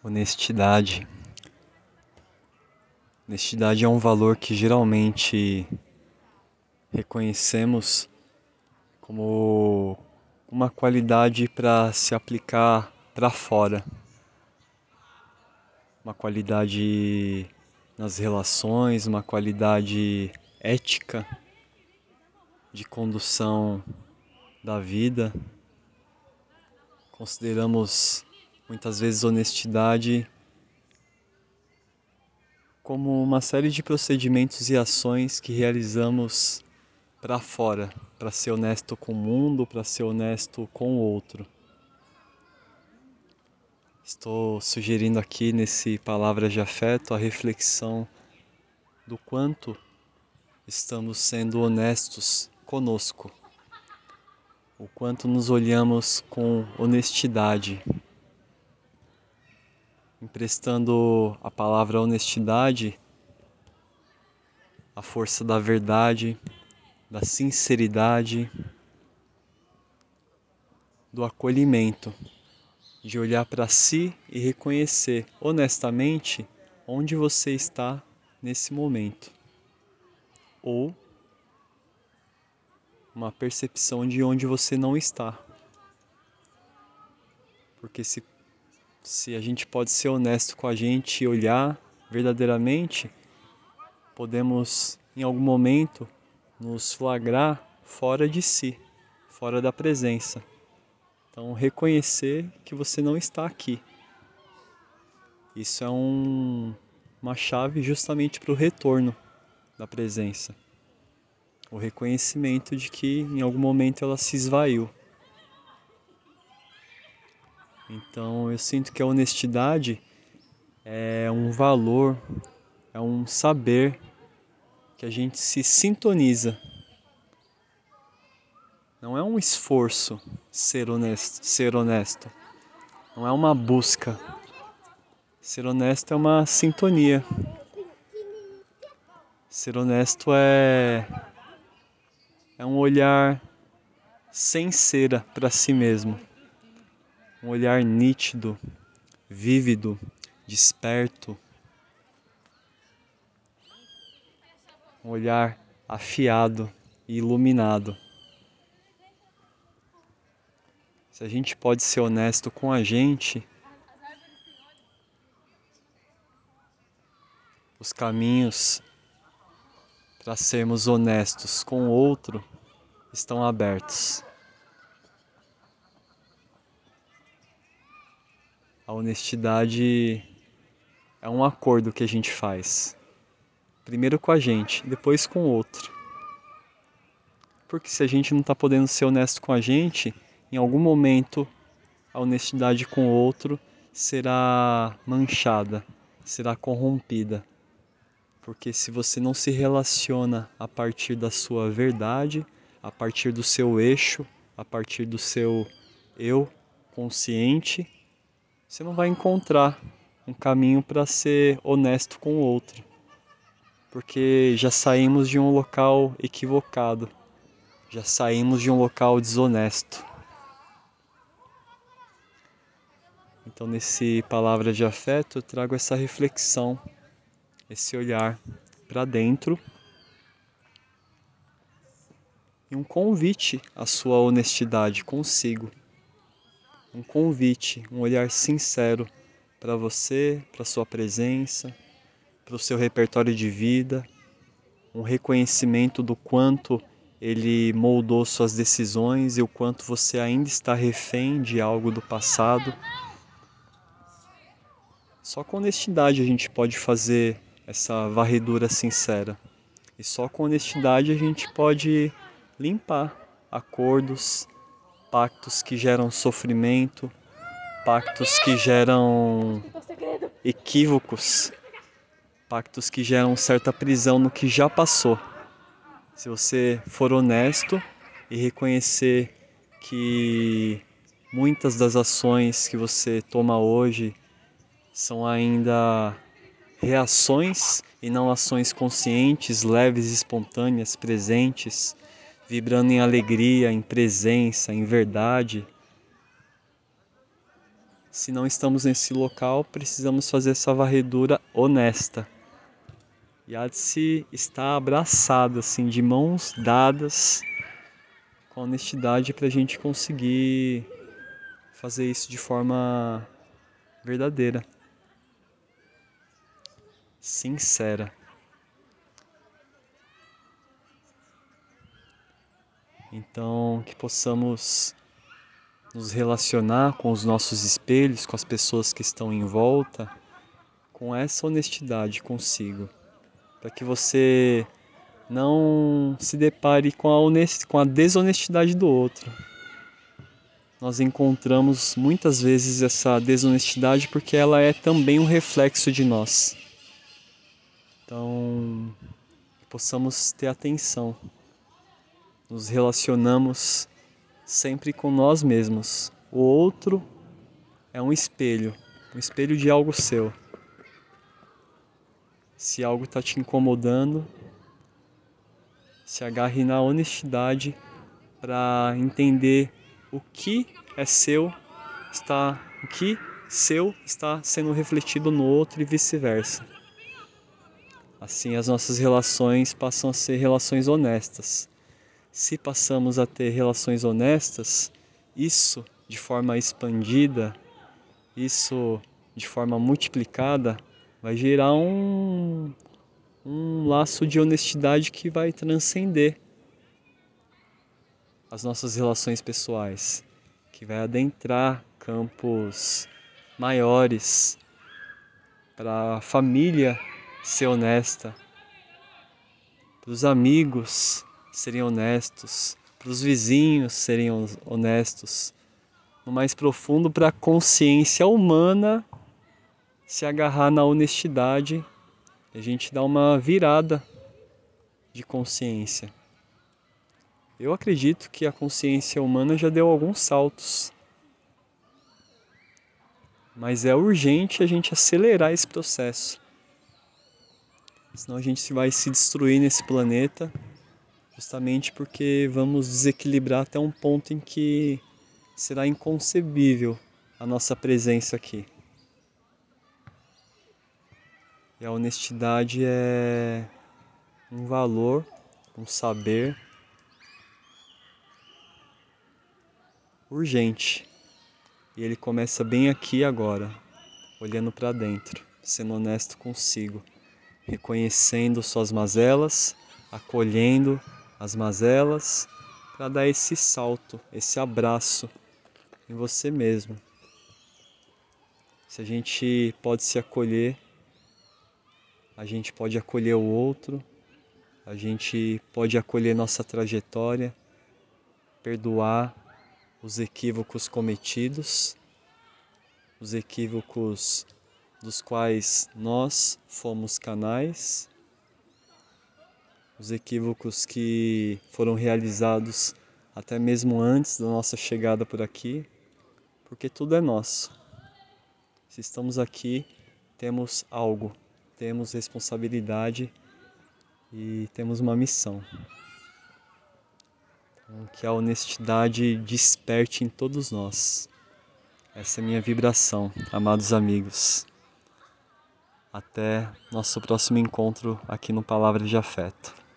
Honestidade. Honestidade é um valor que geralmente reconhecemos como uma qualidade para se aplicar para fora. Uma qualidade nas relações, uma qualidade ética de condução da vida. Consideramos muitas vezes honestidade como uma série de procedimentos e ações que realizamos para fora, para ser honesto com o mundo, para ser honesto com o outro. Estou sugerindo aqui nesse palavra de afeto a reflexão do quanto estamos sendo honestos conosco, o quanto nos olhamos com honestidade, emprestando a palavra honestidade a força da verdade, da sinceridade, do acolhimento, de olhar para si e reconhecer honestamente onde você está nesse momento. Ou uma percepção de onde você não está. Porque se, se a gente pode ser honesto com a gente e olhar verdadeiramente, podemos em algum momento nos flagrar fora de si, fora da presença. Então, reconhecer que você não está aqui. Isso é um, uma chave justamente para o retorno da presença. O reconhecimento de que em algum momento ela se esvaiu. Então, eu sinto que a honestidade é um valor, é um saber que a gente se sintoniza não é um esforço ser honesto, ser honesto. Não é uma busca. Ser honesto é uma sintonia. Ser honesto é é um olhar sem cera para si mesmo. Um olhar nítido, vívido, desperto. Um olhar afiado e iluminado. Se a gente pode ser honesto com a gente, os caminhos para sermos honestos com o outro estão abertos. A honestidade é um acordo que a gente faz. Primeiro com a gente, depois com o outro. Porque se a gente não está podendo ser honesto com a gente, em algum momento a honestidade com o outro será manchada, será corrompida. Porque se você não se relaciona a partir da sua verdade, a partir do seu eixo, a partir do seu eu consciente, você não vai encontrar um caminho para ser honesto com o outro. Porque já saímos de um local equivocado, já saímos de um local desonesto. Então, nesse palavra de afeto, eu trago essa reflexão, esse olhar para dentro e um convite à sua honestidade consigo. Um convite, um olhar sincero para você, para sua presença, para o seu repertório de vida, um reconhecimento do quanto ele moldou suas decisões e o quanto você ainda está refém de algo do passado só com honestidade a gente pode fazer essa varredura sincera. E só com honestidade a gente pode limpar acordos, pactos que geram sofrimento, pactos que geram equívocos, pactos que geram certa prisão no que já passou. Se você for honesto e reconhecer que muitas das ações que você toma hoje são ainda reações e não ações conscientes, leves, espontâneas, presentes, vibrando em alegria, em presença, em verdade. Se não estamos nesse local, precisamos fazer essa varredura honesta. E há de se estar abraçado, assim, de mãos dadas, com honestidade, para a gente conseguir fazer isso de forma verdadeira, sincera. Então, que possamos nos relacionar com os nossos espelhos, com as pessoas que estão em volta, com essa honestidade consigo, para que você não se depare com a, honest... com a desonestidade do outro. Nós encontramos muitas vezes essa desonestidade porque ela é também um reflexo de nós. Então, possamos ter atenção. Nos relacionamos sempre com nós mesmos. O outro é um espelho, um espelho de algo seu. Se algo está te incomodando, se agarre na honestidade para entender o que é seu está o que seu está sendo refletido no outro e vice-versa. Assim as nossas relações passam a ser relações honestas se passamos a ter relações honestas, isso de forma expandida, isso de forma multiplicada, vai gerar um, um laço de honestidade que vai transcender as nossas relações pessoais, que vai adentrar campos maiores para a família ser honesta, para os amigos serem honestos, para os vizinhos serem honestos, no mais profundo para a consciência humana se agarrar na honestidade a gente dá uma virada de consciência. Eu acredito que a consciência humana já deu alguns saltos. Mas é urgente a gente acelerar esse processo. Senão a gente vai se destruir nesse planeta justamente porque vamos desequilibrar até um ponto em que será inconcebível a nossa presença aqui. E a honestidade é um valor, um saber urgente. E ele começa bem aqui agora, olhando para dentro, sendo honesto consigo, reconhecendo suas mazelas, acolhendo as mazelas, para dar esse salto, esse abraço em você mesmo. Se a gente pode se acolher, a gente pode acolher o outro, a gente pode acolher nossa trajetória, perdoar os equívocos cometidos, os equívocos dos quais nós fomos canais os equívocos que foram realizados até mesmo antes da nossa chegada por aqui, porque tudo é nosso. Se estamos aqui, temos algo, temos responsabilidade e temos uma missão. Então, que a honestidade desperte em todos nós. Essa é minha vibração, amados amigos. Até nosso próximo encontro aqui no Palavra de Afeto.